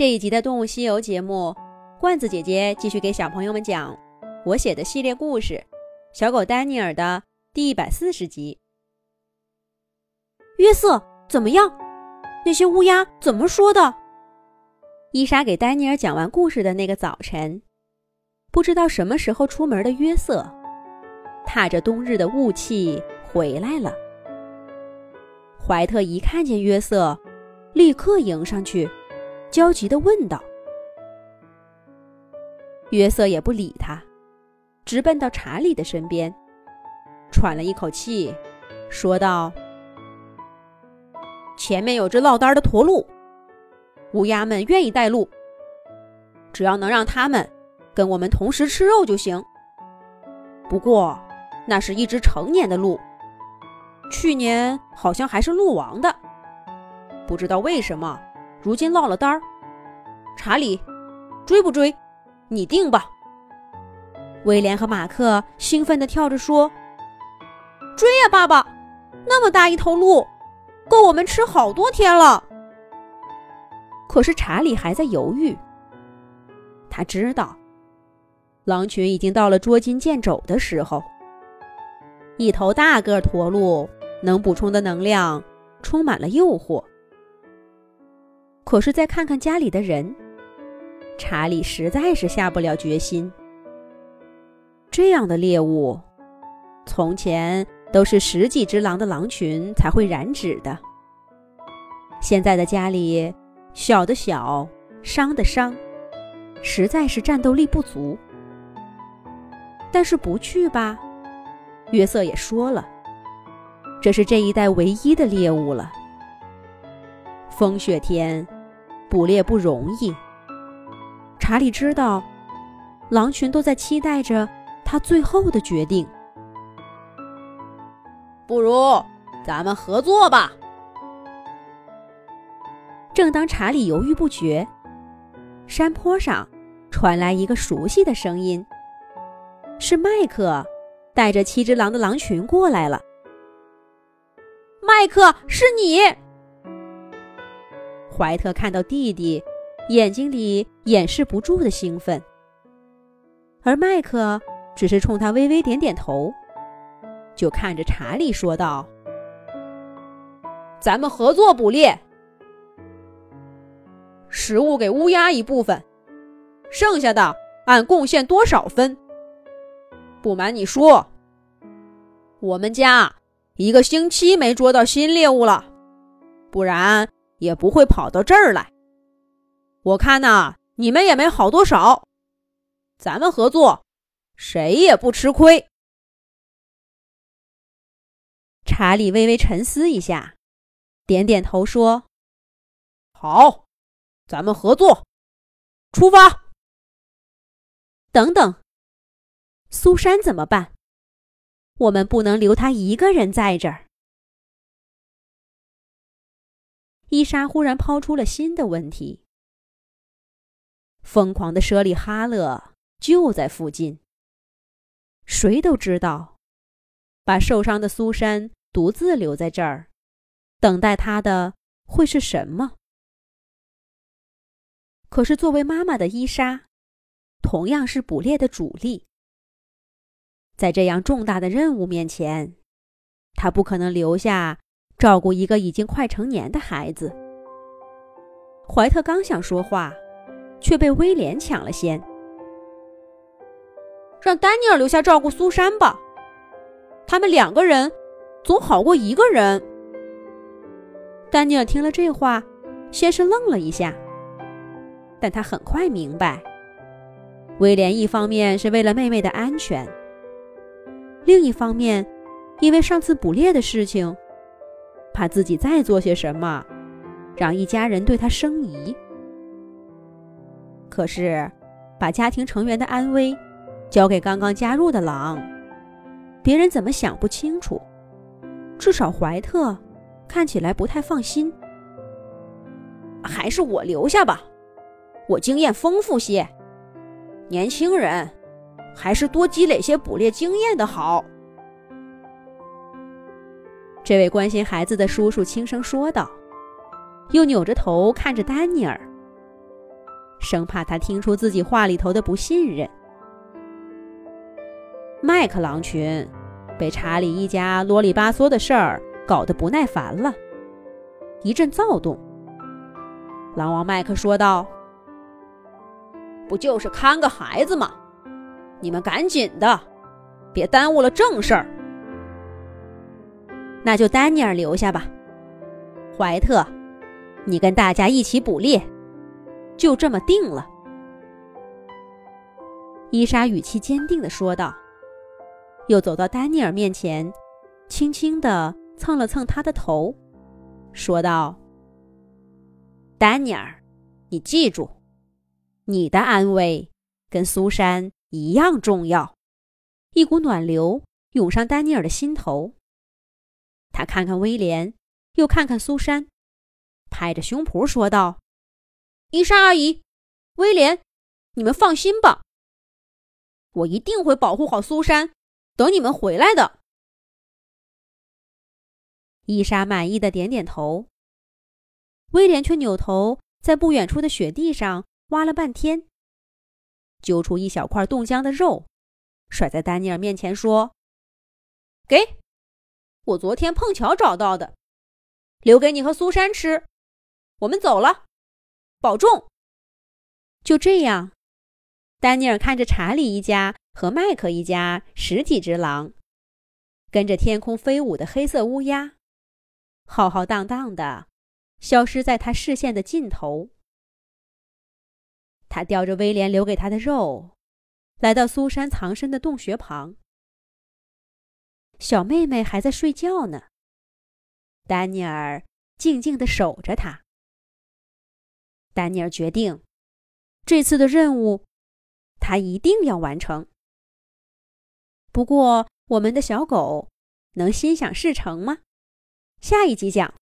这一集的《动物西游》节目，罐子姐姐继续给小朋友们讲我写的系列故事《小狗丹尼尔》的第一百四十集。约瑟怎么样？那些乌鸦怎么说的？伊莎给丹尼尔讲完故事的那个早晨，不知道什么时候出门的约瑟，踏着冬日的雾气回来了。怀特一看见约瑟，立刻迎上去。焦急地问道：“约瑟也不理他，直奔到查理的身边，喘了一口气，说道：‘前面有只落单的驼鹿，乌鸦们愿意带路，只要能让他们跟我们同时吃肉就行。不过，那是一只成年的鹿，去年好像还是鹿王的，不知道为什么。’”如今落了单儿，查理，追不追？你定吧。威廉和马克兴奋地跳着说：“追呀，爸爸！那么大一头鹿，够我们吃好多天了。”可是查理还在犹豫。他知道，狼群已经到了捉襟见肘的时候。一头大个驼鹿能补充的能量，充满了诱惑。可是再看看家里的人，查理实在是下不了决心。这样的猎物，从前都是十几只狼的狼群才会染指的。现在的家里，小的小，伤的伤，实在是战斗力不足。但是不去吧，约瑟也说了，这是这一代唯一的猎物了。风雪天。捕猎不容易。查理知道，狼群都在期待着他最后的决定。不如咱们合作吧。正当查理犹豫不决，山坡上传来一个熟悉的声音：“是麦克，带着七只狼的狼群过来了。”麦克，是你。怀特看到弟弟，眼睛里掩饰不住的兴奋，而麦克只是冲他微微点点头，就看着查理说道：“咱们合作捕猎，食物给乌鸦一部分，剩下的按贡献多少分。不瞒你说，我们家一个星期没捉到新猎物了，不然。”也不会跑到这儿来。我看呐，你们也没好多少。咱们合作，谁也不吃亏。查理微微沉思一下，点点头说：“好，咱们合作，出发。”等等，苏珊怎么办？我们不能留他一个人在这儿。伊莎忽然抛出了新的问题：“疯狂的舍利哈勒就在附近。谁都知道，把受伤的苏珊独自留在这儿，等待他的会是什么？可是作为妈妈的伊莎，同样是捕猎的主力。在这样重大的任务面前，她不可能留下。”照顾一个已经快成年的孩子，怀特刚想说话，却被威廉抢了先。让丹尼尔留下照顾苏珊吧，他们两个人总好过一个人。丹尼尔听了这话，先是愣了一下，但他很快明白，威廉一方面是为了妹妹的安全，另一方面，因为上次捕猎的事情。怕自己再做些什么，让一家人对他生疑。可是，把家庭成员的安危交给刚刚加入的狼，别人怎么想不清楚。至少怀特看起来不太放心。还是我留下吧，我经验丰富些。年轻人，还是多积累些捕猎经验的好。这位关心孩子的叔叔轻声说道，又扭着头看着丹尼尔。生怕他听出自己话里头的不信任。麦克狼群被查理一家啰里吧嗦的事儿搞得不耐烦了，一阵躁动。狼王麦克说道：“不就是看个孩子吗？你们赶紧的，别耽误了正事儿。那就丹尼尔留下吧，怀特，你跟大家一起捕猎，就这么定了。”伊莎语气坚定地说道。又走到丹尼尔面前，轻轻地蹭了蹭他的头，说道：“丹尼尔，你记住，你的安危跟苏珊一样重要。”一股暖流涌上丹尼尔的心头。他看看威廉，又看看苏珊，拍着胸脯说道：“伊莎阿姨，威廉，你们放心吧，我一定会保护好苏珊。”等你们回来的，伊莎满意的点点头。威廉却扭头在不远处的雪地上挖了半天，揪出一小块冻僵的肉，甩在丹尼尔面前说：“给，我昨天碰巧找到的，留给你和苏珊吃。我们走了，保重。”就这样，丹尼尔看着查理一家。和麦克一家十几只狼，跟着天空飞舞的黑色乌鸦，浩浩荡荡的消失在他视线的尽头。他叼着威廉留给他的肉，来到苏珊藏身的洞穴旁。小妹妹还在睡觉呢。丹尼尔静静的守着她。丹尼尔决定，这次的任务，他一定要完成。不过，我们的小狗能心想事成吗？下一集讲。